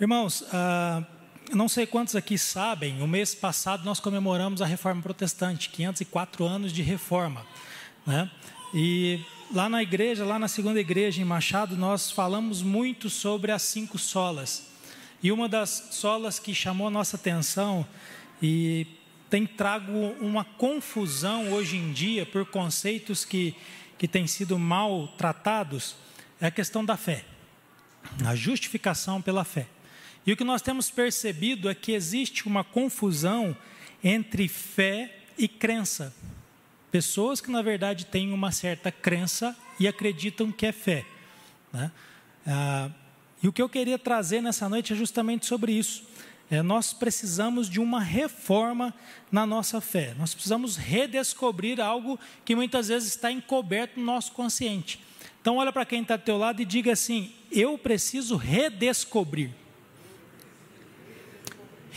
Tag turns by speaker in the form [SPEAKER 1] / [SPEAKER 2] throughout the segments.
[SPEAKER 1] Irmãos, ah, não sei quantos aqui sabem, o mês passado nós comemoramos a Reforma Protestante, 504 anos de reforma. Né? E lá na igreja, lá na segunda igreja em Machado, nós falamos muito sobre as cinco solas. E uma das solas que chamou a nossa atenção e tem trago uma confusão hoje em dia por conceitos que, que têm sido mal tratados é a questão da fé, a justificação pela fé. E o que nós temos percebido é que existe uma confusão entre fé e crença. Pessoas que, na verdade, têm uma certa crença e acreditam que é fé. Né? Ah, e o que eu queria trazer nessa noite é justamente sobre isso. É, nós precisamos de uma reforma na nossa fé. Nós precisamos redescobrir algo que muitas vezes está encoberto no nosso consciente. Então, olha para quem está do teu lado e diga assim: Eu preciso redescobrir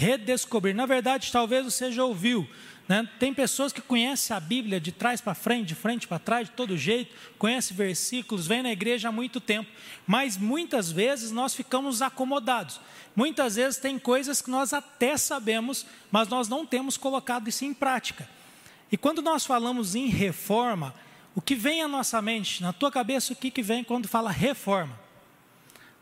[SPEAKER 1] redescobrir. Na verdade, talvez você já ouviu. Né? Tem pessoas que conhecem a Bíblia de trás para frente, de frente para trás, de todo jeito, conhecem versículos, vêm na igreja há muito tempo, mas muitas vezes nós ficamos acomodados. Muitas vezes tem coisas que nós até sabemos, mas nós não temos colocado isso em prática. E quando nós falamos em reforma, o que vem à nossa mente, na tua cabeça, o que, que vem quando fala reforma?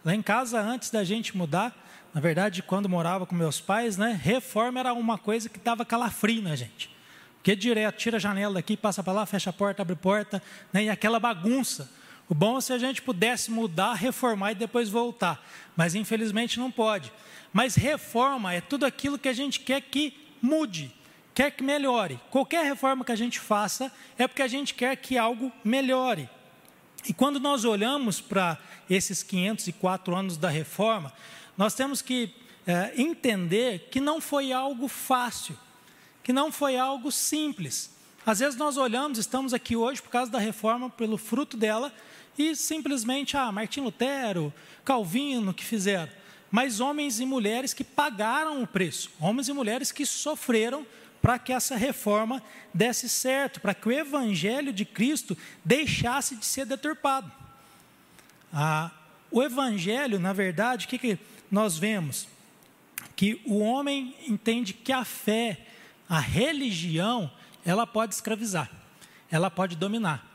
[SPEAKER 1] Lá em casa, antes da gente mudar, na verdade, quando morava com meus pais, né, reforma era uma coisa que dava calafrio na gente. Porque direto, tira a janela daqui, passa para lá, fecha a porta, abre a porta, né, e aquela bagunça. O bom é se a gente pudesse mudar, reformar e depois voltar. Mas infelizmente não pode. Mas reforma é tudo aquilo que a gente quer que mude, quer que melhore. Qualquer reforma que a gente faça é porque a gente quer que algo melhore. E quando nós olhamos para esses 504 anos da reforma, nós temos que é, entender que não foi algo fácil, que não foi algo simples. Às vezes nós olhamos, estamos aqui hoje por causa da reforma, pelo fruto dela, e simplesmente, ah, Martim Lutero, Calvino que fizeram. Mas homens e mulheres que pagaram o preço, homens e mulheres que sofreram para que essa reforma desse certo, para que o evangelho de Cristo deixasse de ser deturpado. Ah, o evangelho, na verdade, o que, que nós vemos que o homem entende que a fé, a religião, ela pode escravizar, ela pode dominar.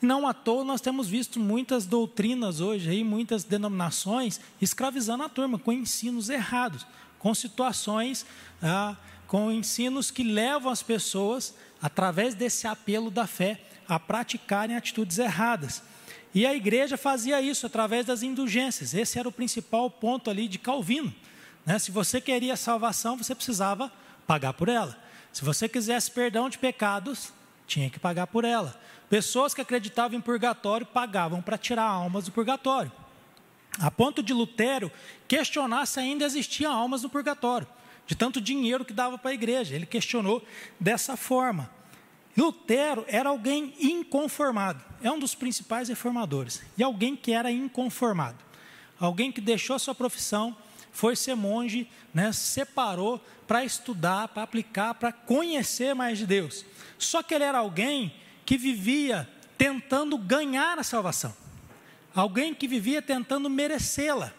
[SPEAKER 1] Não à toa nós temos visto muitas doutrinas hoje, aí, muitas denominações escravizando a turma com ensinos errados, com situações, ah, com ensinos que levam as pessoas, através desse apelo da fé, a praticarem atitudes erradas. E a igreja fazia isso através das indulgências. Esse era o principal ponto ali de Calvino. Né? Se você queria salvação, você precisava pagar por ela. Se você quisesse perdão de pecados, tinha que pagar por ela. Pessoas que acreditavam em purgatório pagavam para tirar almas do purgatório. A ponto de Lutero questionar se ainda existiam almas no purgatório, de tanto dinheiro que dava para a igreja. Ele questionou dessa forma. Lutero era alguém inconformado, é um dos principais reformadores, e alguém que era inconformado, alguém que deixou sua profissão, foi ser monge, né, separou para estudar, para aplicar, para conhecer mais de Deus. Só que ele era alguém que vivia tentando ganhar a salvação, alguém que vivia tentando merecê-la,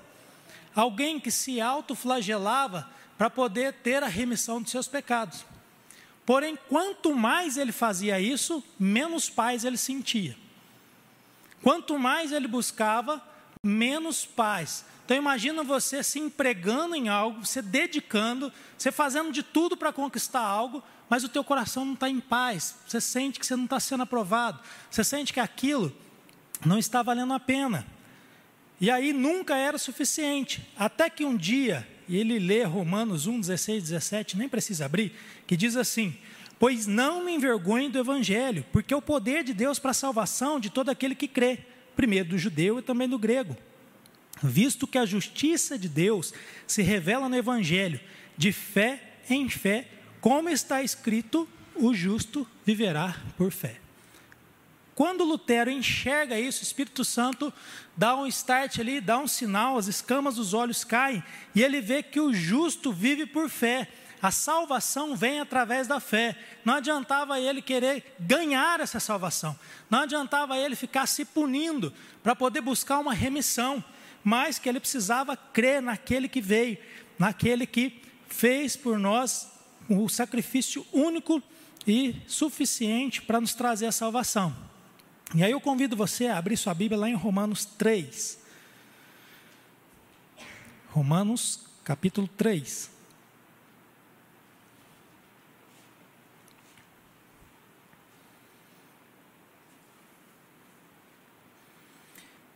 [SPEAKER 1] alguém que se autoflagelava para poder ter a remissão de seus pecados. Porém, quanto mais ele fazia isso, menos paz ele sentia. Quanto mais ele buscava, menos paz. Então imagina você se empregando em algo, se dedicando, você fazendo de tudo para conquistar algo, mas o teu coração não está em paz. Você sente que você não está sendo aprovado. Você sente que aquilo não está valendo a pena. E aí nunca era suficiente. Até que um dia e ele lê Romanos 1, 16, 17, nem precisa abrir, que diz assim: Pois não me envergonhe do Evangelho, porque é o poder de Deus para a salvação de todo aquele que crê, primeiro do judeu e também do grego. Visto que a justiça de Deus se revela no Evangelho, de fé em fé, como está escrito: o justo viverá por fé. Quando Lutero enxerga isso, o Espírito Santo dá um start ali, dá um sinal, as escamas dos olhos caem, e ele vê que o justo vive por fé. A salvação vem através da fé. Não adiantava ele querer ganhar essa salvação. Não adiantava ele ficar se punindo para poder buscar uma remissão. mas que ele precisava crer naquele que veio, naquele que fez por nós o sacrifício único e suficiente para nos trazer a salvação. E aí eu convido você a abrir sua Bíblia lá em Romanos 3. Romanos capítulo 3.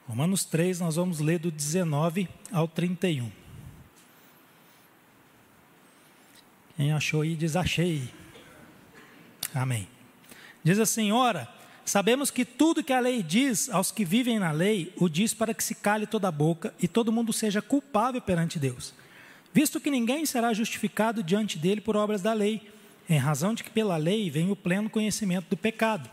[SPEAKER 1] Romanos 3, nós vamos ler do 19 ao 31. Quem achou aí, diz achei. Amém. Diz assim: Ora, sabemos que tudo que a lei diz aos que vivem na lei, o diz para que se cale toda a boca e todo mundo seja culpável perante Deus. Visto que ninguém será justificado diante dele por obras da lei, em razão de que pela lei vem o pleno conhecimento do pecado.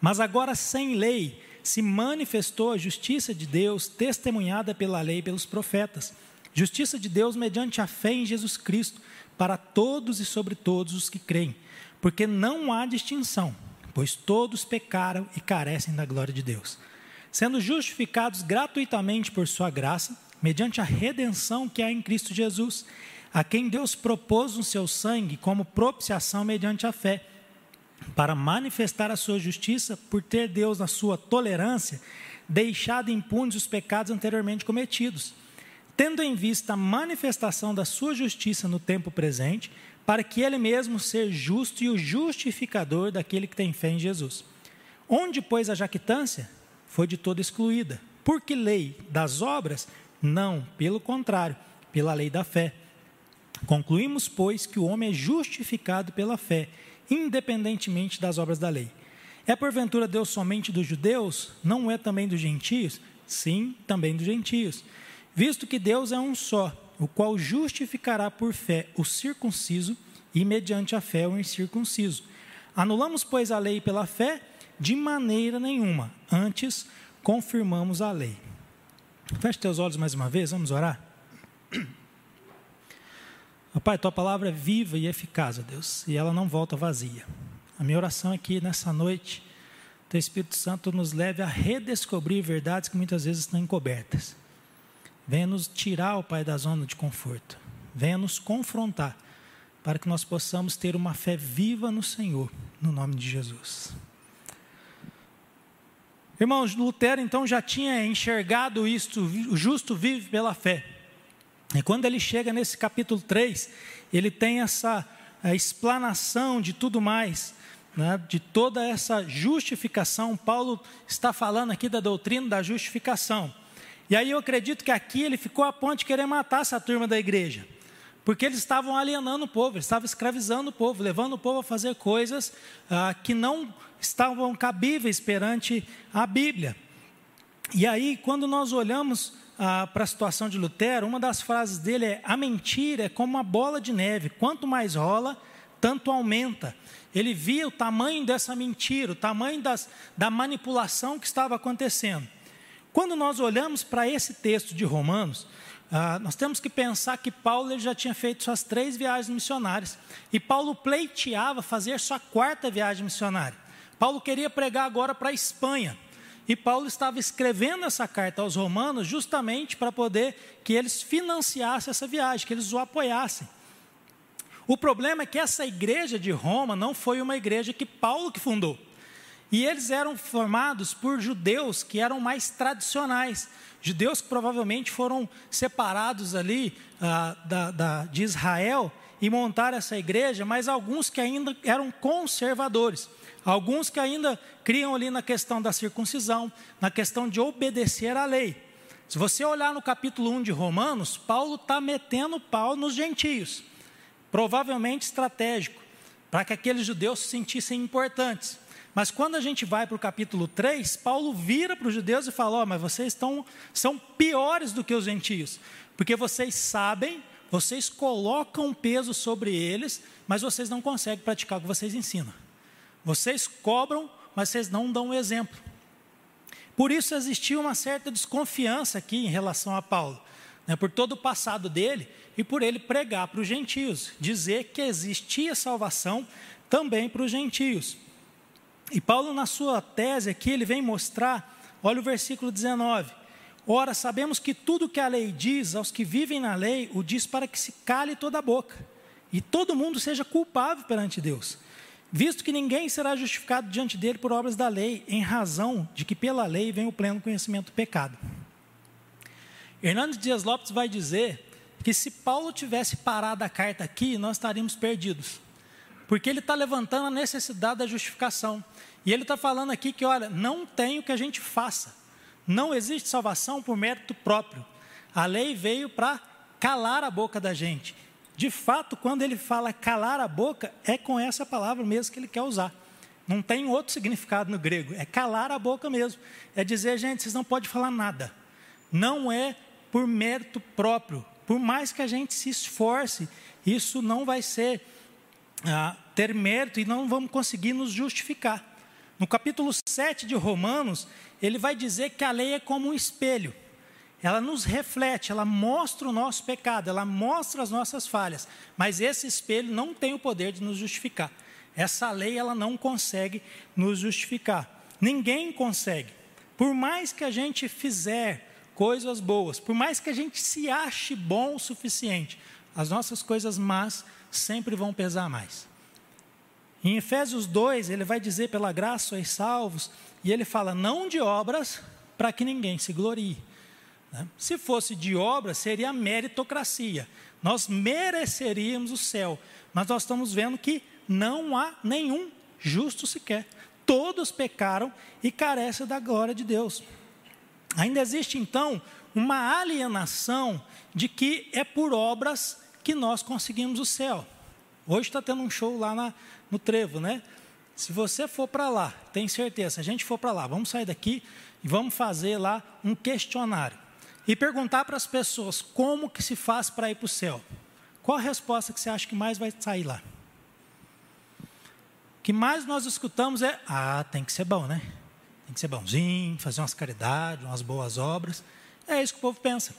[SPEAKER 1] Mas agora sem lei, se manifestou a justiça de Deus, testemunhada pela lei e pelos profetas. Justiça de Deus mediante a fé em Jesus Cristo, para todos e sobre todos os que creem, porque não há distinção, pois todos pecaram e carecem da glória de Deus, sendo justificados gratuitamente por Sua graça, mediante a redenção que há em Cristo Jesus, a quem Deus propôs no seu sangue como propiciação mediante a fé para manifestar a sua justiça, por ter Deus, na sua tolerância, deixado impunes os pecados anteriormente cometidos, tendo em vista a manifestação da sua justiça no tempo presente, para que ele mesmo seja justo e o justificador daquele que tem fé em Jesus. Onde, pois, a jactância foi de toda excluída. Por que lei das obras? Não, pelo contrário, pela lei da fé. Concluímos, pois, que o homem é justificado pela fé independentemente das obras da lei. É porventura Deus somente dos judeus? Não é também dos gentios? Sim, também dos gentios. Visto que Deus é um só, o qual justificará por fé o circunciso e mediante a fé o incircunciso. Anulamos, pois, a lei pela fé? De maneira nenhuma. Antes, confirmamos a lei. Feche teus olhos mais uma vez, vamos orar? Pai, tua palavra é viva e eficaz, ó Deus, e ela não volta vazia. A minha oração é que nessa noite, teu Espírito Santo nos leve a redescobrir verdades que muitas vezes estão encobertas. Venha nos tirar, ó Pai, da zona de conforto. Venha nos confrontar, para que nós possamos ter uma fé viva no Senhor, no nome de Jesus. Irmãos, Lutero então já tinha enxergado isto, o justo vive pela fé. E quando ele chega nesse capítulo 3, ele tem essa explanação de tudo mais, né, de toda essa justificação. Paulo está falando aqui da doutrina da justificação. E aí eu acredito que aqui ele ficou a ponto de querer matar essa turma da igreja. Porque eles estavam alienando o povo, eles estavam escravizando o povo, levando o povo a fazer coisas ah, que não estavam cabíveis perante a Bíblia. E aí, quando nós olhamos ah, para a situação de Lutero, uma das frases dele é: a mentira é como uma bola de neve, quanto mais rola, tanto aumenta. Ele via o tamanho dessa mentira, o tamanho das, da manipulação que estava acontecendo. Quando nós olhamos para esse texto de Romanos, ah, nós temos que pensar que Paulo ele já tinha feito suas três viagens missionárias e Paulo pleiteava fazer sua quarta viagem missionária. Paulo queria pregar agora para a Espanha. E Paulo estava escrevendo essa carta aos romanos justamente para poder que eles financiassem essa viagem, que eles o apoiassem. O problema é que essa igreja de Roma não foi uma igreja que Paulo que fundou. E eles eram formados por judeus que eram mais tradicionais, judeus que provavelmente foram separados ali ah, da, da, de Israel e montaram essa igreja, mas alguns que ainda eram conservadores. Alguns que ainda criam ali na questão da circuncisão, na questão de obedecer à lei. Se você olhar no capítulo 1 de Romanos, Paulo está metendo pau nos gentios, provavelmente estratégico, para que aqueles judeus se sentissem importantes. Mas quando a gente vai para o capítulo 3, Paulo vira para os judeus e fala: oh, mas vocês estão, são piores do que os gentios, porque vocês sabem, vocês colocam peso sobre eles, mas vocês não conseguem praticar o que vocês ensinam. Vocês cobram, mas vocês não dão um exemplo. Por isso existia uma certa desconfiança aqui em relação a Paulo, né, por todo o passado dele e por ele pregar para os gentios, dizer que existia salvação também para os gentios. E Paulo, na sua tese aqui, ele vem mostrar, olha o versículo 19: Ora, sabemos que tudo que a lei diz aos que vivem na lei, o diz para que se cale toda a boca, e todo mundo seja culpável perante Deus, visto que ninguém será justificado diante dele por obras da lei, em razão de que pela lei vem o pleno conhecimento do pecado. Hernandes Dias Lopes vai dizer que se Paulo tivesse parado a carta aqui, nós estaríamos perdidos. Porque ele está levantando a necessidade da justificação. E ele está falando aqui que, olha, não tem o que a gente faça. Não existe salvação por mérito próprio. A lei veio para calar a boca da gente. De fato, quando ele fala calar a boca, é com essa palavra mesmo que ele quer usar. Não tem outro significado no grego. É calar a boca mesmo. É dizer, gente, vocês não podem falar nada. Não é por mérito próprio. Por mais que a gente se esforce, isso não vai ser ah, ter mérito e não vamos conseguir nos justificar. No capítulo 7 de Romanos, ele vai dizer que a lei é como um espelho. Ela nos reflete, ela mostra o nosso pecado, ela mostra as nossas falhas, mas esse espelho não tem o poder de nos justificar. Essa lei ela não consegue nos justificar. Ninguém consegue. Por mais que a gente fizer coisas boas, por mais que a gente se ache bom o suficiente, as nossas coisas más sempre vão pesar mais. Em Efésios 2, ele vai dizer: pela graça sois salvos, e ele fala: não de obras, para que ninguém se glorie. Né? Se fosse de obras, seria meritocracia. Nós mereceríamos o céu, mas nós estamos vendo que não há nenhum justo sequer. Todos pecaram e carecem da glória de Deus. Ainda existe então uma alienação de que é por obras que nós conseguimos o céu. Hoje está tendo um show lá na, no Trevo, né? Se você for para lá, tem certeza, se a gente for para lá, vamos sair daqui e vamos fazer lá um questionário. E perguntar para as pessoas como que se faz para ir para o céu. Qual a resposta que você acha que mais vai sair lá? O que mais nós escutamos é, ah, tem que ser bom, né? Tem que ser bonzinho, fazer umas caridades, umas boas obras. É isso que o povo pensa.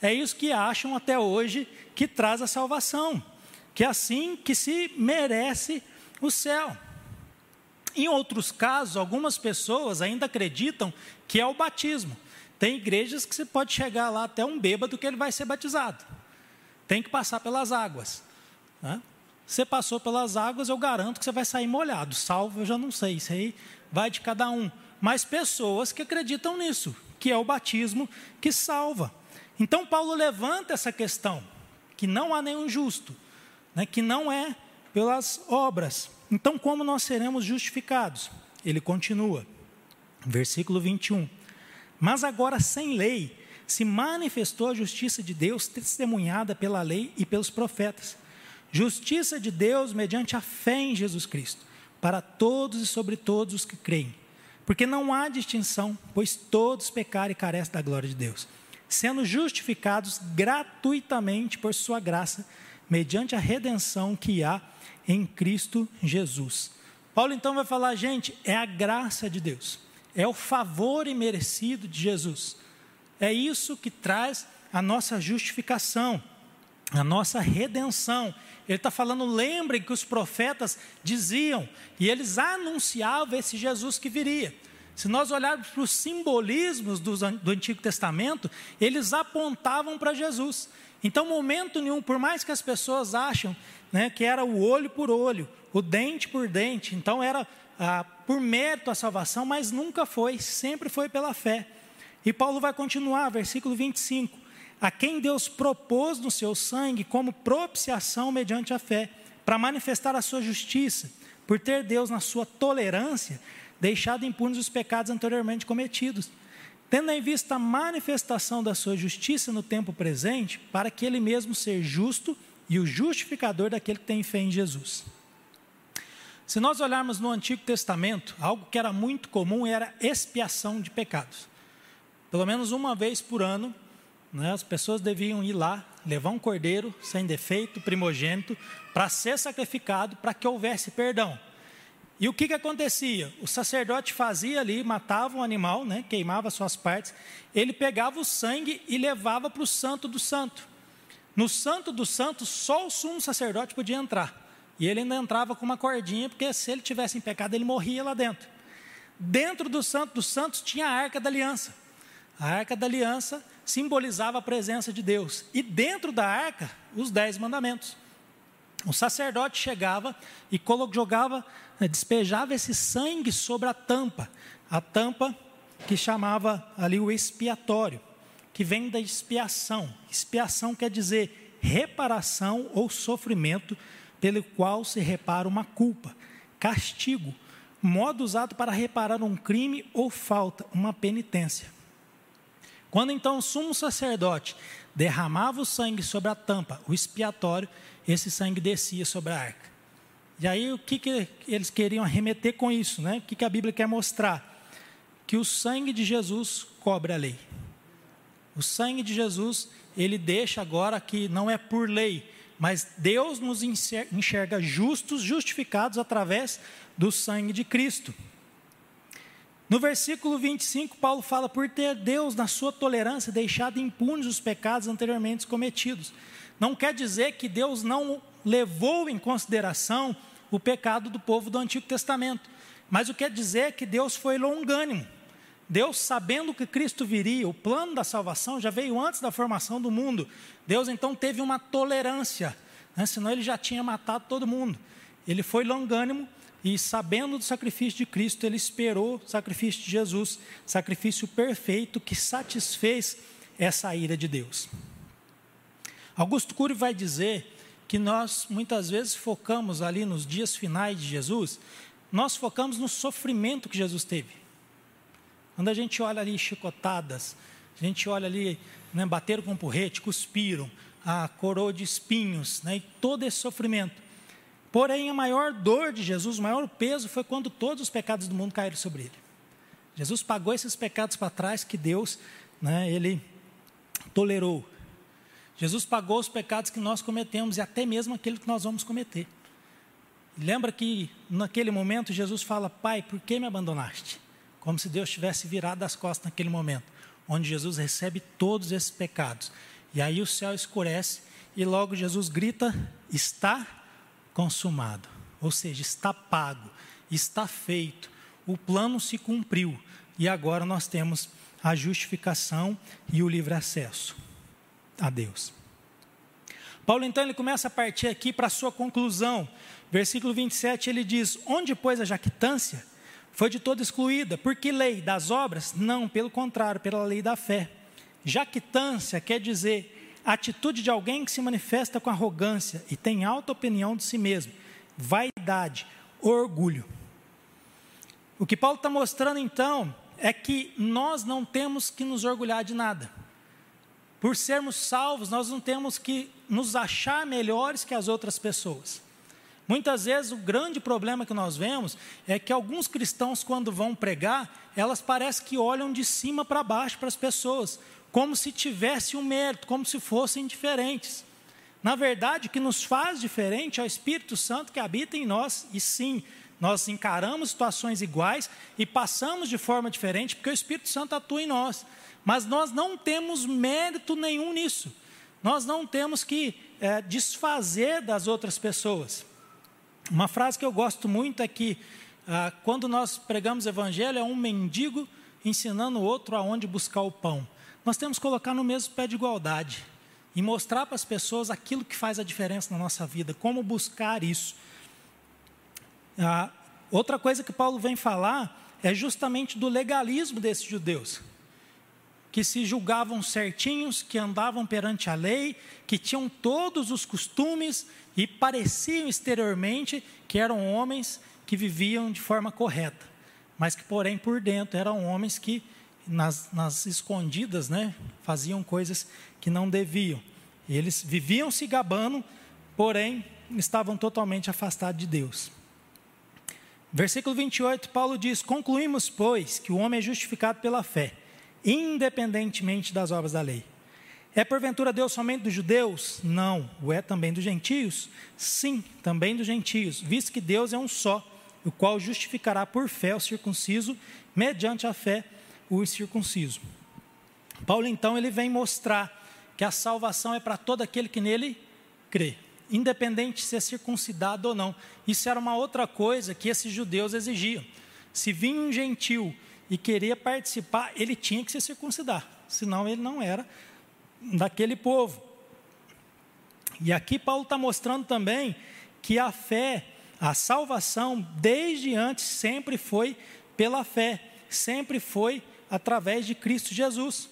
[SPEAKER 1] É isso que acham até hoje que traz a salvação. Que é assim que se merece o céu. Em outros casos, algumas pessoas ainda acreditam que é o batismo. Tem igrejas que você pode chegar lá até um bêbado que ele vai ser batizado. Tem que passar pelas águas. Né? Você passou pelas águas, eu garanto que você vai sair molhado. Salvo, eu já não sei. Isso aí vai de cada um. Mas pessoas que acreditam nisso, que é o batismo que salva. Então, Paulo levanta essa questão, que não há nenhum justo, né, que não é pelas obras. Então, como nós seremos justificados? Ele continua, versículo 21. Mas agora, sem lei, se manifestou a justiça de Deus, testemunhada pela lei e pelos profetas. Justiça de Deus mediante a fé em Jesus Cristo para todos e sobre todos os que creem. Porque não há distinção, pois todos pecaram e carecem da glória de Deus, sendo justificados gratuitamente por sua graça, mediante a redenção que há em Cristo Jesus. Paulo então vai falar, gente, é a graça de Deus, é o favor imerecido de Jesus. É isso que traz a nossa justificação, a nossa redenção. Ele está falando, lembrem que os profetas diziam, e eles anunciavam esse Jesus que viria. Se nós olharmos para os simbolismos do, do Antigo Testamento, eles apontavam para Jesus. Então, momento nenhum, por mais que as pessoas acham né, que era o olho por olho, o dente por dente, então era ah, por mérito a salvação, mas nunca foi, sempre foi pela fé. E Paulo vai continuar, versículo 25 a quem Deus propôs no seu sangue como propiciação mediante a fé, para manifestar a sua justiça, por ter Deus, na sua tolerância, deixado impunes os pecados anteriormente cometidos, tendo em vista a manifestação da sua justiça no tempo presente, para que ele mesmo seja justo e o justificador daquele que tem fé em Jesus. Se nós olharmos no Antigo Testamento, algo que era muito comum era expiação de pecados. Pelo menos uma vez por ano, né, as pessoas deviam ir lá, levar um cordeiro sem defeito, primogênito, para ser sacrificado, para que houvesse perdão. E o que, que acontecia? O sacerdote fazia ali, matava um animal, né, queimava suas partes, ele pegava o sangue e levava para o santo do santo. No santo do santo, só o sumo sacerdote podia entrar. E ele ainda entrava com uma cordinha, porque se ele tivesse em pecado, ele morria lá dentro. Dentro do santo dos santos tinha a arca da aliança. A arca da aliança simbolizava a presença de Deus. E dentro da arca, os dez mandamentos. O sacerdote chegava e jogava, despejava esse sangue sobre a tampa. A tampa que chamava ali o expiatório, que vem da expiação. Expiação quer dizer reparação ou sofrimento pelo qual se repara uma culpa, castigo, modo usado para reparar um crime ou falta, uma penitência. Quando então o sumo sacerdote derramava o sangue sobre a tampa, o expiatório, esse sangue descia sobre a arca. E aí o que, que eles queriam arremeter com isso? Né? O que, que a Bíblia quer mostrar? Que o sangue de Jesus cobre a lei. O sangue de Jesus, ele deixa agora que não é por lei, mas Deus nos enxerga justos, justificados através do sangue de Cristo. No versículo 25, Paulo fala: por ter Deus, na sua tolerância, deixado impunes os pecados anteriormente cometidos. Não quer dizer que Deus não levou em consideração o pecado do povo do Antigo Testamento, mas o que quer dizer é que Deus foi longânimo. Deus, sabendo que Cristo viria, o plano da salvação já veio antes da formação do mundo. Deus então teve uma tolerância, né? senão ele já tinha matado todo mundo. Ele foi longânimo e, sabendo do sacrifício de Cristo, ele esperou o sacrifício de Jesus, sacrifício perfeito que satisfez essa ira de Deus. Augusto Cury vai dizer que nós muitas vezes focamos ali nos dias finais de Jesus, nós focamos no sofrimento que Jesus teve. Quando a gente olha ali chicotadas, a gente olha ali, né, bateram com porrete, cuspiram, a coroa de espinhos, né, e todo esse sofrimento. Porém, a maior dor de Jesus, o maior peso foi quando todos os pecados do mundo caíram sobre ele. Jesus pagou esses pecados para trás que Deus, né, ele tolerou. Jesus pagou os pecados que nós cometemos e até mesmo aquele que nós vamos cometer. Lembra que naquele momento Jesus fala: Pai, por que me abandonaste? como se Deus tivesse virado as costas naquele momento, onde Jesus recebe todos esses pecados. E aí o céu escurece e logo Jesus grita: está consumado, ou seja, está pago, está feito, o plano se cumpriu e agora nós temos a justificação e o livre acesso a Deus. Paulo então ele começa a partir aqui para a sua conclusão. Versículo 27 ele diz: Onde pois a jactância? foi de todo excluída. Por que lei? Das obras? Não, pelo contrário, pela lei da fé. Jactância quer dizer atitude de alguém que se manifesta com arrogância e tem alta opinião de si mesmo, vaidade, orgulho. O que Paulo está mostrando então é que nós não temos que nos orgulhar de nada. Por sermos salvos, nós não temos que nos achar melhores que as outras pessoas. Muitas vezes o grande problema que nós vemos é que alguns cristãos, quando vão pregar, elas parecem que olham de cima para baixo para as pessoas, como se tivesse um mérito, como se fossem diferentes. Na verdade, o que nos faz diferente é o Espírito Santo que habita em nós, e sim, nós encaramos situações iguais e passamos de forma diferente, porque o Espírito Santo atua em nós. Mas nós não temos mérito nenhum nisso. Nós não temos que é, desfazer das outras pessoas. Uma frase que eu gosto muito é que ah, quando nós pregamos evangelho é um mendigo ensinando o outro aonde buscar o pão. Nós temos que colocar no mesmo pé de igualdade e mostrar para as pessoas aquilo que faz a diferença na nossa vida, como buscar isso. Ah, outra coisa que Paulo vem falar é justamente do legalismo desses judeus que se julgavam certinhos, que andavam perante a lei, que tinham todos os costumes e pareciam exteriormente que eram homens que viviam de forma correta, mas que, porém, por dentro eram homens que, nas, nas escondidas, né, faziam coisas que não deviam. Eles viviam se gabando, porém, estavam totalmente afastados de Deus. Versículo 28, Paulo diz: Concluímos, pois, que o homem é justificado pela fé independentemente das obras da lei. É porventura Deus somente dos judeus? Não. O é também dos gentios? Sim, também dos gentios, visto que Deus é um só, o qual justificará por fé o circunciso, mediante a fé o incircunciso. Paulo então ele vem mostrar que a salvação é para todo aquele que nele crê, independente de ser circuncidado ou não. Isso era uma outra coisa que esses judeus exigiam. Se vinha um gentil e queria participar, ele tinha que se circuncidar. senão ele não era daquele povo. E aqui Paulo está mostrando também que a fé, a salvação, desde antes, sempre foi pela fé, sempre foi através de Cristo Jesus.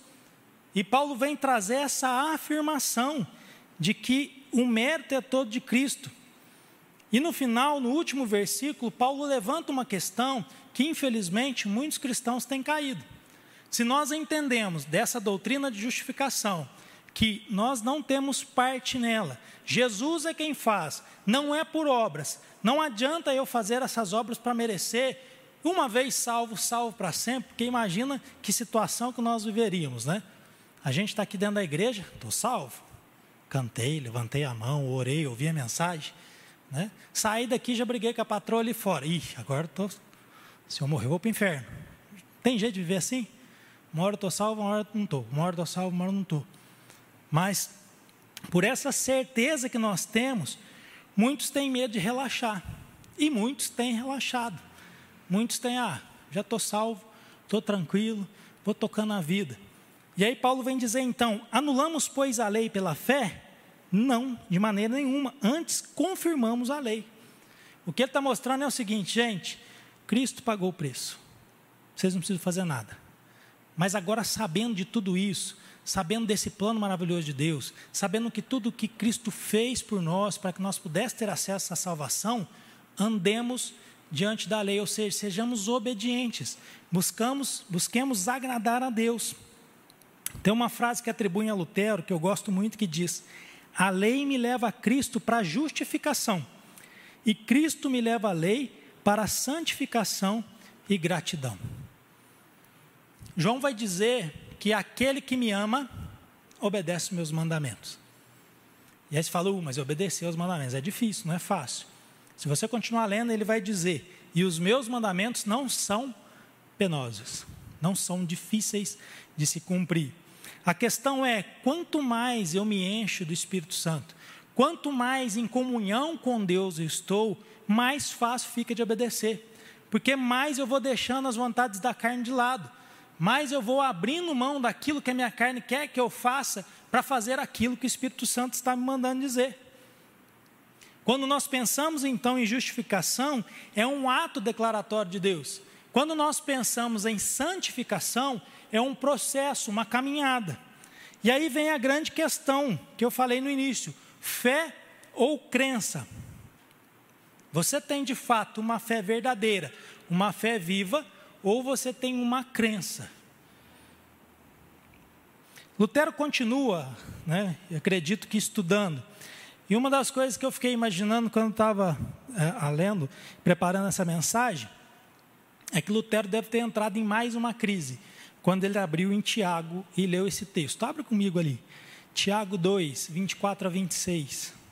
[SPEAKER 1] E Paulo vem trazer essa afirmação de que o mérito é todo de Cristo. E no final, no último versículo, Paulo levanta uma questão que, infelizmente, muitos cristãos têm caído. Se nós entendemos dessa doutrina de justificação, que nós não temos parte nela, Jesus é quem faz, não é por obras. Não adianta eu fazer essas obras para merecer, uma vez salvo, salvo para sempre, porque imagina que situação que nós viveríamos, né? A gente está aqui dentro da igreja, estou salvo. Cantei, levantei a mão, orei, ouvi a mensagem. Né? Saí daqui, já briguei com a patroa ali fora. Ih, agora tô, se eu morrer, eu vou para o inferno. Tem jeito de viver assim? Uma hora estou salvo, uma hora não estou. Uma hora estou salvo, uma hora não estou. Mas, por essa certeza que nós temos, muitos têm medo de relaxar. E muitos têm relaxado. Muitos têm, ah, já estou salvo, estou tranquilo, vou tocando a vida. E aí Paulo vem dizer então: anulamos, pois, a lei pela fé? Não, de maneira nenhuma. Antes confirmamos a lei. O que ele está mostrando é o seguinte, gente: Cristo pagou o preço. Vocês não precisam fazer nada. Mas agora, sabendo de tudo isso, sabendo desse plano maravilhoso de Deus, sabendo que tudo que Cristo fez por nós, para que nós pudéssemos ter acesso à salvação, andemos diante da lei, ou seja, sejamos obedientes, buscamos, busquemos agradar a Deus. Tem uma frase que atribuem a Lutero que eu gosto muito que diz: a lei me leva a Cristo para a justificação, e Cristo me leva a lei para santificação e gratidão. João vai dizer que aquele que me ama obedece meus mandamentos. E aí você fala, uh, mas obedecer aos mandamentos é difícil, não é fácil. Se você continuar lendo, ele vai dizer: e os meus mandamentos não são penosos, não são difíceis de se cumprir. A questão é: quanto mais eu me encho do Espírito Santo, quanto mais em comunhão com Deus eu estou, mais fácil fica de obedecer, porque mais eu vou deixando as vontades da carne de lado, mais eu vou abrindo mão daquilo que a minha carne quer que eu faça para fazer aquilo que o Espírito Santo está me mandando dizer. Quando nós pensamos então em justificação, é um ato declaratório de Deus. Quando nós pensamos em santificação, é um processo, uma caminhada. E aí vem a grande questão que eu falei no início: fé ou crença? Você tem de fato uma fé verdadeira, uma fé viva, ou você tem uma crença? Lutero continua, né, acredito que estudando. E uma das coisas que eu fiquei imaginando quando estava é, lendo, preparando essa mensagem, é que Lutero deve ter entrado em mais uma crise quando ele abriu em Tiago e leu esse texto. Abra comigo ali. Tiago 2, 24 a 26.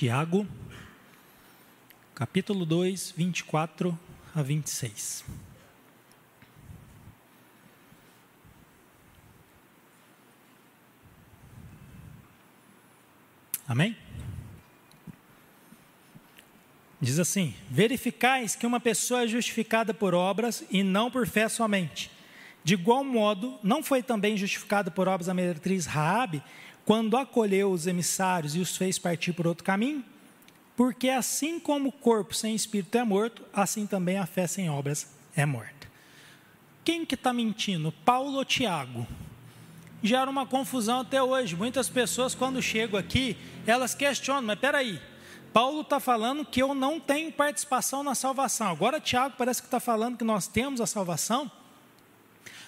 [SPEAKER 1] Tiago, capítulo 2, 24 a 26. Amém? Diz assim: Verificais que uma pessoa é justificada por obras e não por fé somente. De igual modo, não foi também justificada por obras a meretriz Raabe, quando acolheu os emissários e os fez partir por outro caminho? Porque assim como o corpo sem espírito é morto, assim também a fé sem obras é morta. Quem que está mentindo, Paulo ou Tiago? Gera uma confusão até hoje. Muitas pessoas, quando chegam aqui, elas questionam, mas peraí, Paulo está falando que eu não tenho participação na salvação. Agora, Tiago parece que está falando que nós temos a salvação.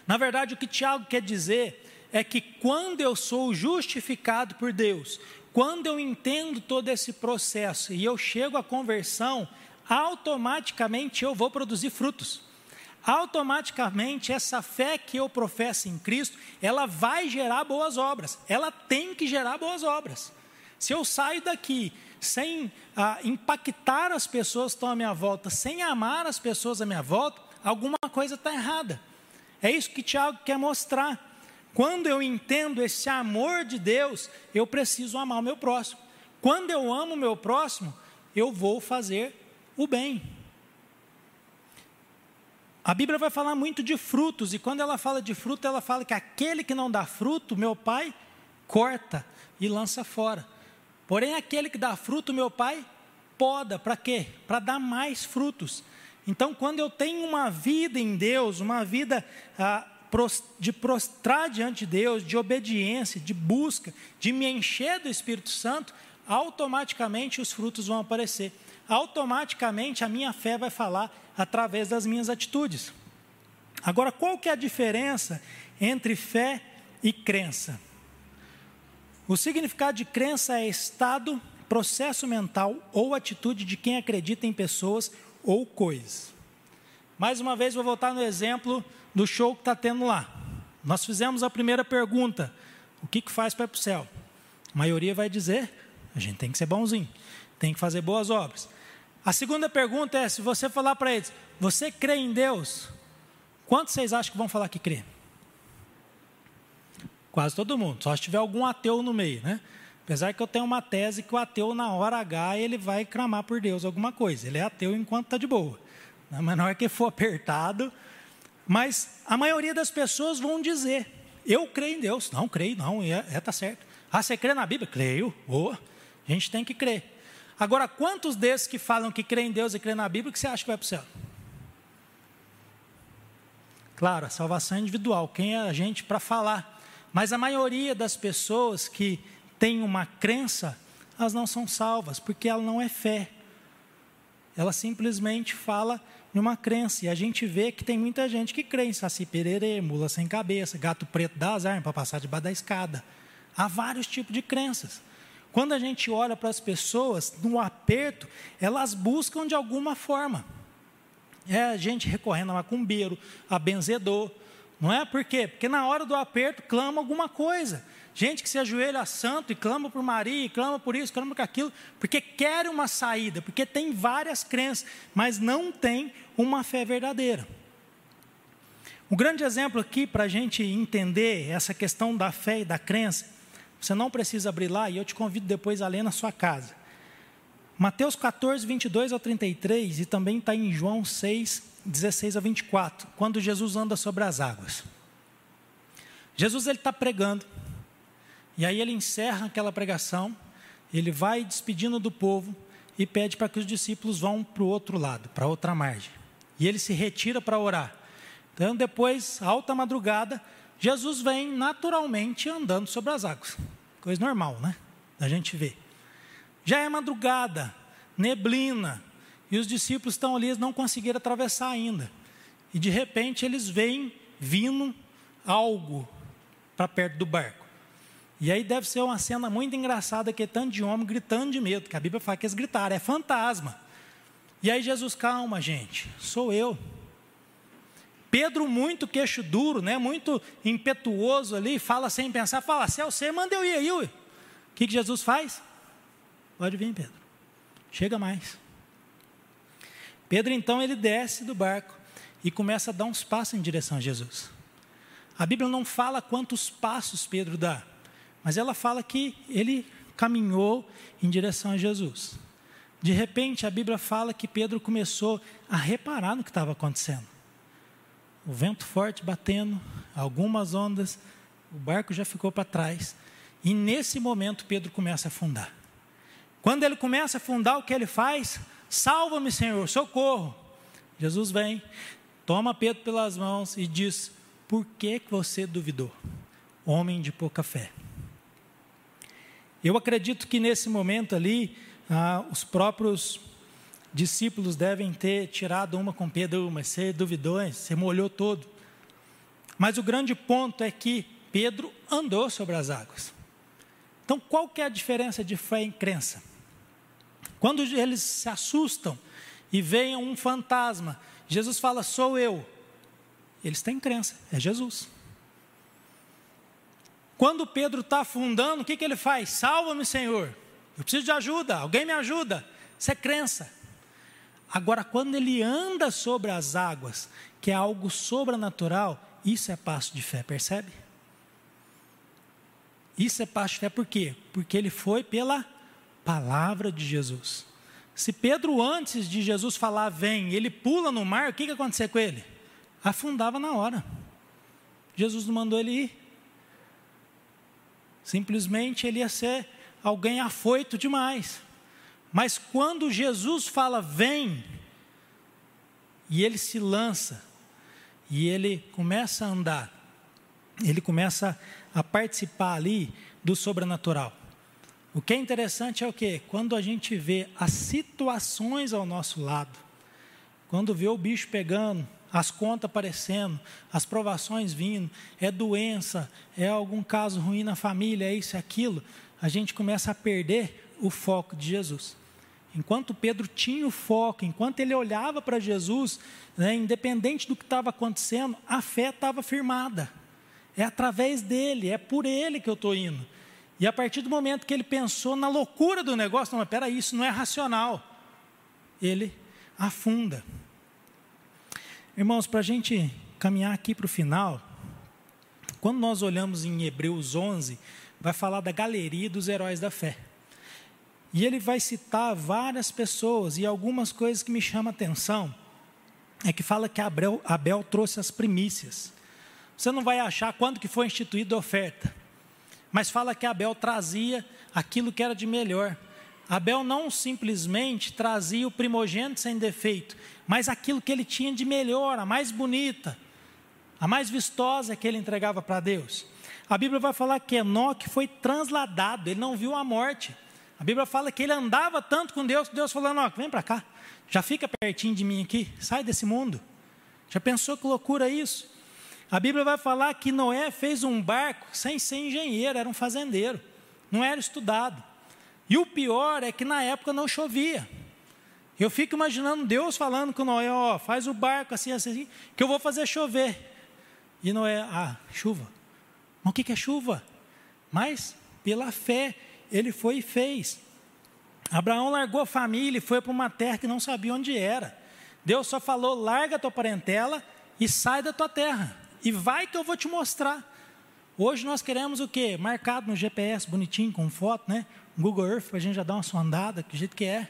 [SPEAKER 1] Na verdade, o que Tiago quer dizer é que quando eu sou justificado por Deus, quando eu entendo todo esse processo e eu chego à conversão, automaticamente eu vou produzir frutos. Automaticamente essa fé que eu professo em Cristo, ela vai gerar boas obras. Ela tem que gerar boas obras. Se eu saio daqui sem ah, impactar as pessoas que estão à minha volta, sem amar as pessoas à minha volta, alguma coisa está errada. É isso que Tiago quer mostrar. Quando eu entendo esse amor de Deus, eu preciso amar o meu próximo. Quando eu amo o meu próximo, eu vou fazer o bem. A Bíblia vai falar muito de frutos, e quando ela fala de fruto, ela fala que aquele que não dá fruto, meu pai corta e lança fora. Porém, aquele que dá fruto, meu pai poda, para quê? Para dar mais frutos. Então, quando eu tenho uma vida em Deus, uma vida ah, de prostrar diante de Deus, de obediência, de busca, de me encher do Espírito Santo, automaticamente os frutos vão aparecer. Automaticamente a minha fé vai falar através das minhas atitudes. Agora, qual que é a diferença entre fé e crença? O significado de crença é estado, processo mental ou atitude de quem acredita em pessoas ou coisas. Mais uma vez, vou voltar no exemplo do show que está tendo lá. Nós fizemos a primeira pergunta: o que, que faz para ir para o céu? A maioria vai dizer: a gente tem que ser bonzinho, tem que fazer boas obras. A segunda pergunta é: se você falar para eles, você crê em Deus? Quantos vocês acham que vão falar que crê? Quase todo mundo, só se tiver algum ateu no meio, né? Apesar que eu tenho uma tese que o ateu, na hora H, ele vai clamar por Deus alguma coisa. Ele é ateu enquanto está de boa. Né? Mas na hora que for apertado. Mas a maioria das pessoas vão dizer: Eu creio em Deus. Não, creio, não, é, é tá certo. Ah, você crê na Bíblia? Creio. Oh, a gente tem que crer. Agora, quantos desses que falam que creem em Deus e creem na Bíblia que você acha que vai para o céu? Claro, a salvação é individual, quem é a gente para falar. Mas a maioria das pessoas que tem uma crença, elas não são salvas, porque ela não é fé. Ela simplesmente fala de uma crença. E a gente vê que tem muita gente que crê em saci pererê, mula sem cabeça, gato preto das armas para passar debaixo da escada. Há vários tipos de crenças. Quando a gente olha para as pessoas, no aperto, elas buscam de alguma forma. É a gente recorrendo a macumbeiro, a benzedor. Não é? Por quê? Porque na hora do aperto clama alguma coisa. Gente que se ajoelha santo e clama por Maria, e clama por isso, clama por aquilo, porque quer uma saída, porque tem várias crenças, mas não tem uma fé verdadeira. O grande exemplo aqui para a gente entender essa questão da fé e da crença, você não precisa abrir lá e eu te convido depois a ler na sua casa. Mateus 14, 22 ao 33 e também está em João 6, 16 a 24, quando Jesus anda sobre as águas. Jesus ele está pregando, e aí ele encerra aquela pregação, ele vai despedindo do povo e pede para que os discípulos vão para o outro lado, para outra margem. E ele se retira para orar. Então, depois, alta madrugada, Jesus vem naturalmente andando sobre as águas. Coisa normal, né? A gente vê. Já é madrugada, neblina, e os discípulos estão ali, eles não conseguiram atravessar ainda. E de repente eles veem vindo algo para perto do barco. E aí deve ser uma cena muito engraçada que é tanto de homem gritando de medo, que a Bíblia fala que eles gritaram, é fantasma. E aí Jesus, calma, gente, sou eu. Pedro, muito queixo duro, né, muito impetuoso ali, fala sem pensar, fala, se é você, manda eu ir aí. O que, que Jesus faz? Pode vir, Pedro. Chega mais. Pedro, então, ele desce do barco e começa a dar uns passos em direção a Jesus. A Bíblia não fala quantos passos Pedro dá, mas ela fala que ele caminhou em direção a Jesus. De repente, a Bíblia fala que Pedro começou a reparar no que estava acontecendo. O vento forte batendo, algumas ondas, o barco já ficou para trás. E nesse momento, Pedro começa a afundar. Quando ele começa a afundar, o que ele faz? Salva-me, Senhor, socorro. Jesus vem, toma Pedro pelas mãos e diz: Por que você duvidou? Homem de pouca fé. Eu acredito que nesse momento ali, ah, os próprios discípulos devem ter tirado uma com Pedro, mas você duvidou, você molhou todo. Mas o grande ponto é que Pedro andou sobre as águas. Então, qual que é a diferença de fé e crença? Quando eles se assustam e veem um fantasma, Jesus fala, sou eu. Eles têm crença, é Jesus. Quando Pedro está afundando, o que, que ele faz? Salva-me, Senhor. Eu preciso de ajuda, alguém me ajuda. Isso é crença. Agora, quando ele anda sobre as águas, que é algo sobrenatural, isso é passo de fé, percebe? Isso é passo de fé por quê? Porque ele foi pela palavra de Jesus. Se Pedro, antes de Jesus falar, vem, ele pula no mar, o que, que acontecia com ele? Afundava na hora. Jesus não mandou ele ir. Simplesmente ele ia ser alguém afoito demais. Mas quando Jesus fala, vem, e ele se lança, e ele começa a andar, ele começa a participar ali do sobrenatural. O que é interessante é o que? Quando a gente vê as situações ao nosso lado, quando vê o bicho pegando, as contas aparecendo, as provações vindo, é doença, é algum caso ruim na família, é isso, é aquilo, a gente começa a perder o foco de Jesus. Enquanto Pedro tinha o foco, enquanto ele olhava para Jesus, né, independente do que estava acontecendo, a fé estava firmada. É através dele, é por ele que eu estou indo. E a partir do momento que ele pensou na loucura do negócio, não, mas peraí, isso não é racional. Ele afunda. Irmãos, para a gente caminhar aqui para o final, quando nós olhamos em Hebreus 11, vai falar da galeria dos heróis da fé. E ele vai citar várias pessoas e algumas coisas que me chamam a atenção é que fala que Abel, Abel trouxe as primícias. Você não vai achar quando que foi instituída a oferta, mas fala que Abel trazia aquilo que era de melhor. Abel não simplesmente trazia o primogênito sem defeito, mas aquilo que ele tinha de melhor, a mais bonita, a mais vistosa que ele entregava para Deus. A Bíblia vai falar que Enoque foi transladado, ele não viu a morte. A Bíblia fala que ele andava tanto com Deus, que Deus falou: Enoque, vem para cá, já fica pertinho de mim aqui, sai desse mundo. Já pensou que loucura isso? A Bíblia vai falar que Noé fez um barco sem ser engenheiro, era um fazendeiro, não era estudado. E o pior é que na época não chovia. Eu fico imaginando Deus falando com Noé, ó, faz o barco assim, assim, assim, que eu vou fazer chover. E Noé, ah, chuva. Mas o que é chuva? Mas, pela fé, ele foi e fez. Abraão largou a família e foi para uma terra que não sabia onde era. Deus só falou: larga a tua parentela e sai da tua terra. E vai que eu vou te mostrar. Hoje nós queremos o quê? Marcado no GPS, bonitinho, com foto, né? Google Earth, para a gente já dar uma sondada, que jeito que é.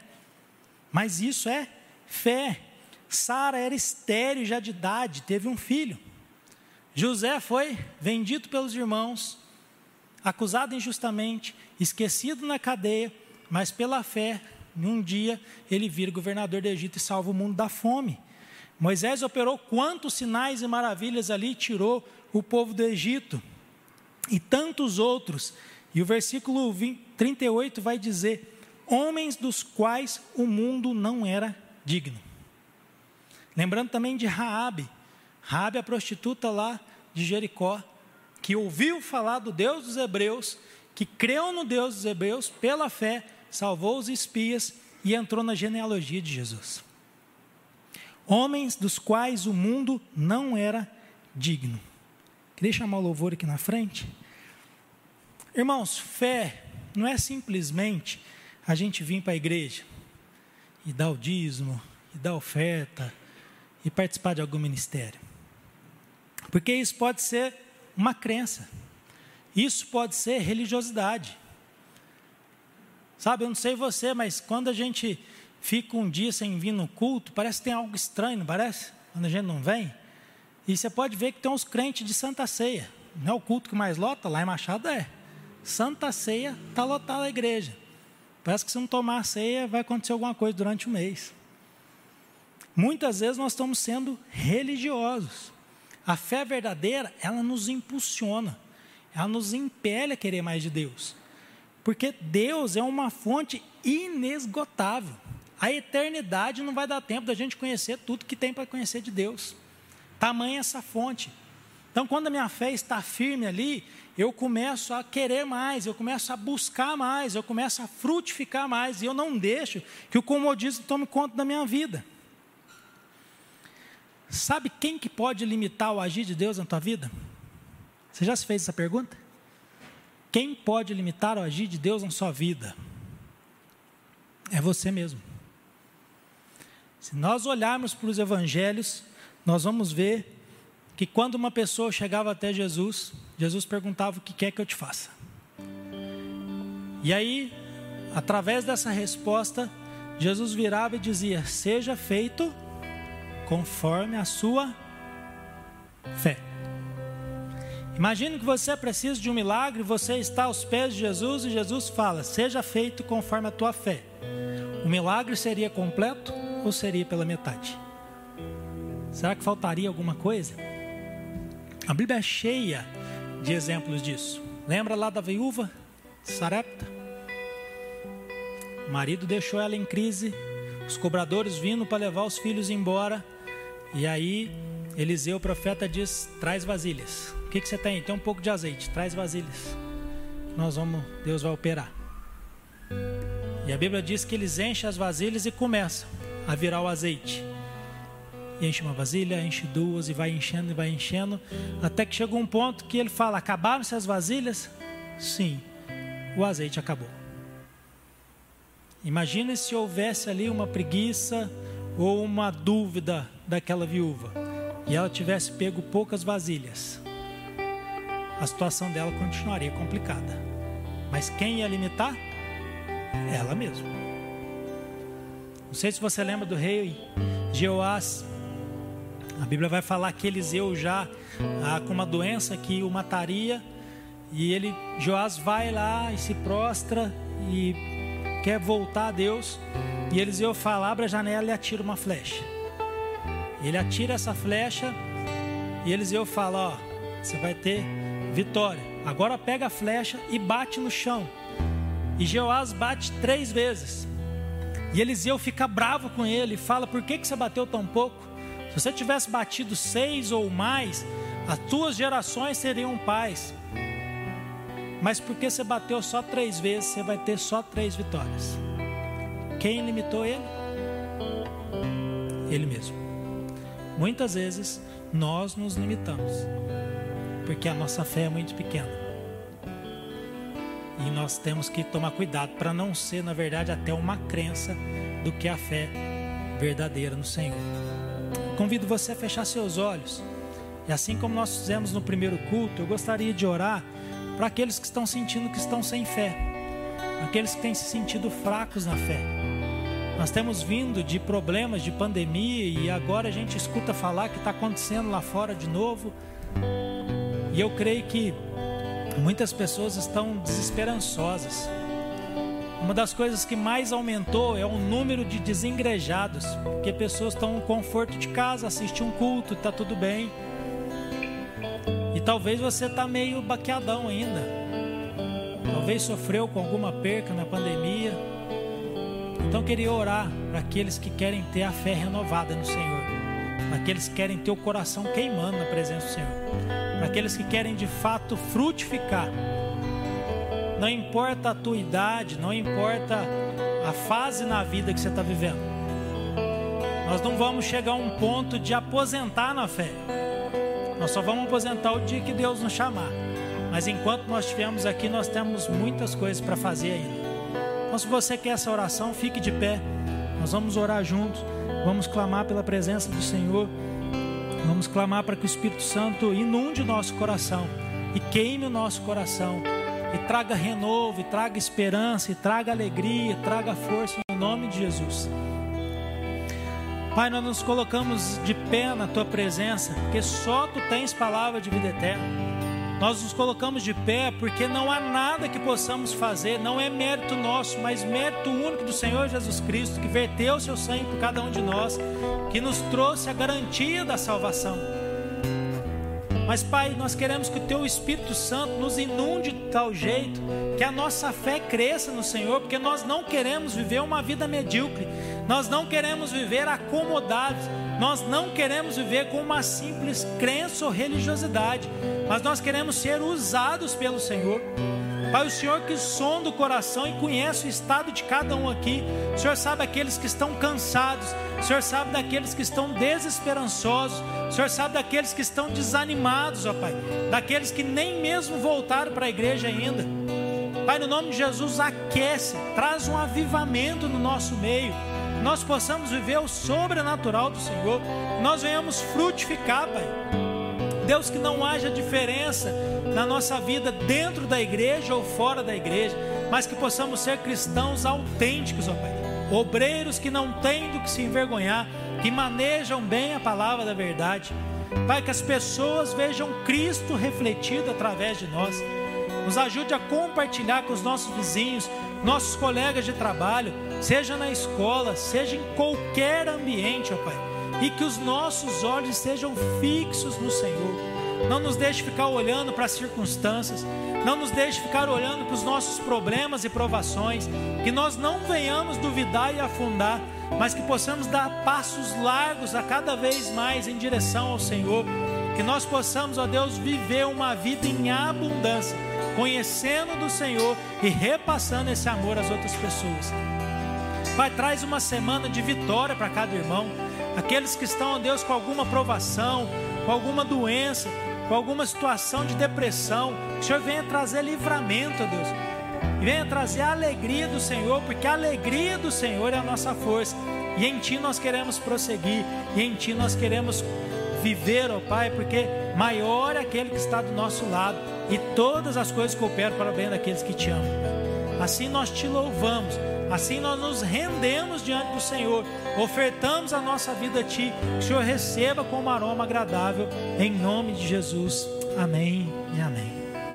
[SPEAKER 1] Mas isso é fé. Sara era estéreo já de idade, teve um filho. José foi vendido pelos irmãos, acusado injustamente, esquecido na cadeia, mas pela fé, num dia ele vira governador do Egito e salva o mundo da fome. Moisés operou quantos sinais e maravilhas ali, tirou o povo do Egito. E tantos outros. E o versículo 20, 38 vai dizer: homens dos quais o mundo não era digno. Lembrando também de Raabe, Raabe a prostituta lá de Jericó, que ouviu falar do Deus dos hebreus, que creu no Deus dos hebreus pela fé, salvou os espias e entrou na genealogia de Jesus. Homens dos quais o mundo não era digno. Queria chamar o louvor aqui na frente. Irmãos, fé não é simplesmente a gente vir para a igreja e dar o dízimo, e dar oferta, e participar de algum ministério. Porque isso pode ser uma crença, isso pode ser religiosidade. Sabe, eu não sei você, mas quando a gente fica um dia sem vir no culto, parece que tem algo estranho, não parece? Quando a gente não vem. E você pode ver que tem uns crentes de Santa Ceia. Não é o culto que mais lota? Lá em Machado é. Santa Ceia está lotada a igreja. Parece que se não tomar ceia, vai acontecer alguma coisa durante o mês. Muitas vezes nós estamos sendo religiosos. A fé verdadeira, ela nos impulsiona, ela nos impele a querer mais de Deus. Porque Deus é uma fonte inesgotável. A eternidade não vai dar tempo da gente conhecer tudo que tem para conhecer de Deus. Tamanha essa fonte. Então, quando a minha fé está firme ali, eu começo a querer mais, eu começo a buscar mais, eu começo a frutificar mais, e eu não deixo que o comodismo tome conta da minha vida. Sabe quem que pode limitar o agir de Deus na tua vida? Você já se fez essa pergunta? Quem pode limitar o agir de Deus na sua vida? É você mesmo. Se nós olharmos para os evangelhos, nós vamos ver que quando uma pessoa chegava até Jesus, Jesus perguntava: O que quer que eu te faça? E aí, através dessa resposta, Jesus virava e dizia: Seja feito conforme a sua fé. Imagine que você precisa de um milagre, você está aos pés de Jesus e Jesus fala: Seja feito conforme a tua fé. O milagre seria completo ou seria pela metade? Será que faltaria alguma coisa? A Bíblia é cheia de exemplos disso. Lembra lá da viúva Sarepta? O marido deixou ela em crise, os cobradores vindo para levar os filhos embora, e aí Eliseu, o profeta, diz: traz vasilhas. O que, que você tem? Tem um pouco de azeite, traz vasilhas. Nós vamos, Deus vai operar. E a Bíblia diz que eles enchem as vasilhas e começam a virar o azeite. Enche uma vasilha, enche duas e vai enchendo e vai enchendo, até que chega um ponto que ele fala: acabaram-se as vasilhas? Sim, o azeite acabou. Imagine se houvesse ali uma preguiça ou uma dúvida daquela viúva e ela tivesse pego poucas vasilhas. A situação dela continuaria complicada. Mas quem ia limitar? Ela mesma. Não sei se você lembra do rei Jeoás. A Bíblia vai falar que Eliseu já ah, com uma doença que o mataria. E ele, Joás vai lá e se prostra e quer voltar a Deus. E Eliseu fala: abre a janela e atira uma flecha. Ele atira essa flecha e Eliseu fala: Ó, você vai ter vitória. Agora pega a flecha e bate no chão. E Jeoás bate três vezes. E Eliseu fica bravo com ele fala: Por que, que você bateu tão pouco? Se você tivesse batido seis ou mais, as tuas gerações seriam paz. Mas porque você bateu só três vezes, você vai ter só três vitórias. Quem limitou ele? Ele mesmo. Muitas vezes nós nos limitamos, porque a nossa fé é muito pequena. E nós temos que tomar cuidado para não ser, na verdade, até uma crença do que a fé verdadeira no Senhor. Convido você a fechar seus olhos. E assim como nós fizemos no primeiro culto, eu gostaria de orar para aqueles que estão sentindo que estão sem fé, aqueles que têm se sentido fracos na fé. Nós temos vindo de problemas de pandemia e agora a gente escuta falar que está acontecendo lá fora de novo. E eu creio que muitas pessoas estão desesperançosas. Uma das coisas que mais aumentou é o número de desengrejados, porque pessoas estão no conforto de casa, assistem um culto, está tudo bem. E talvez você está meio baqueadão ainda. Talvez sofreu com alguma perca na pandemia então queria orar para aqueles que querem ter a fé renovada no Senhor, para aqueles que querem ter o coração queimando na presença do Senhor, para aqueles que querem de fato frutificar. Não importa a tua idade, não importa a fase na vida que você está vivendo. Nós não vamos chegar a um ponto de aposentar na fé. Nós só vamos aposentar o dia que Deus nos chamar. Mas enquanto nós estivermos aqui, nós temos muitas coisas para fazer ainda. Então, se você quer essa oração, fique de pé. Nós vamos orar juntos. Vamos clamar pela presença do Senhor. Vamos clamar para que o Espírito Santo inunde o nosso coração e queime o nosso coração e traga renovo, e traga esperança, e traga alegria, e traga força no nome de Jesus. Pai, nós nos colocamos de pé na tua presença, porque só tu tens palavra de vida eterna. Nós nos colocamos de pé porque não há nada que possamos fazer, não é mérito nosso, mas mérito único do Senhor Jesus Cristo, que verteu o seu sangue por cada um de nós, que nos trouxe a garantia da salvação. Mas, Pai, nós queremos que o Teu Espírito Santo nos inunde de tal jeito que a nossa fé cresça no Senhor, porque nós não queremos viver uma vida medíocre, nós não queremos viver acomodados, nós não queremos viver com uma simples crença ou religiosidade, mas nós queremos ser usados pelo Senhor. Pai, o Senhor que sonda o coração e conhece o estado de cada um aqui. O Senhor sabe aqueles que estão cansados. O Senhor sabe daqueles que estão desesperançosos. O Senhor sabe daqueles que estão desanimados, ó Pai. Daqueles que nem mesmo voltaram para a igreja ainda. Pai, no nome de Jesus, aquece, traz um avivamento no nosso meio nós possamos viver o sobrenatural do Senhor, nós venhamos frutificar, Pai. Deus, que não haja diferença na nossa vida dentro da igreja ou fora da igreja, mas que possamos ser cristãos autênticos, ó Pai, obreiros que não têm do que se envergonhar, que manejam bem a palavra da verdade. Pai, que as pessoas vejam Cristo refletido através de nós. Nos ajude a compartilhar com os nossos vizinhos, nossos colegas de trabalho, seja na escola, seja em qualquer ambiente, ó Pai. E que os nossos olhos sejam fixos no Senhor. Não nos deixe ficar olhando para as circunstâncias, não nos deixe ficar olhando para os nossos problemas e provações, que nós não venhamos duvidar e afundar, mas que possamos dar passos largos a cada vez mais em direção ao Senhor, que nós possamos, ó Deus, viver uma vida em abundância, conhecendo do Senhor e repassando esse amor às outras pessoas. Pai, traz uma semana de vitória para cada irmão, aqueles que estão, ó Deus, com alguma provação, com alguma doença, com alguma situação de depressão, o Senhor venha trazer livramento, Deus. Venha trazer a alegria do Senhor, porque a alegria do Senhor é a nossa força. E em Ti nós queremos prosseguir, e em Ti nós queremos viver, ó Pai, porque maior é aquele que está do nosso lado, e todas as coisas cooperam para o bem daqueles que te amam. Assim nós te louvamos, assim nós nos rendemos diante do Senhor, ofertamos a nossa vida a Ti, que o Senhor receba como aroma agradável, em nome de Jesus. Amém e amém.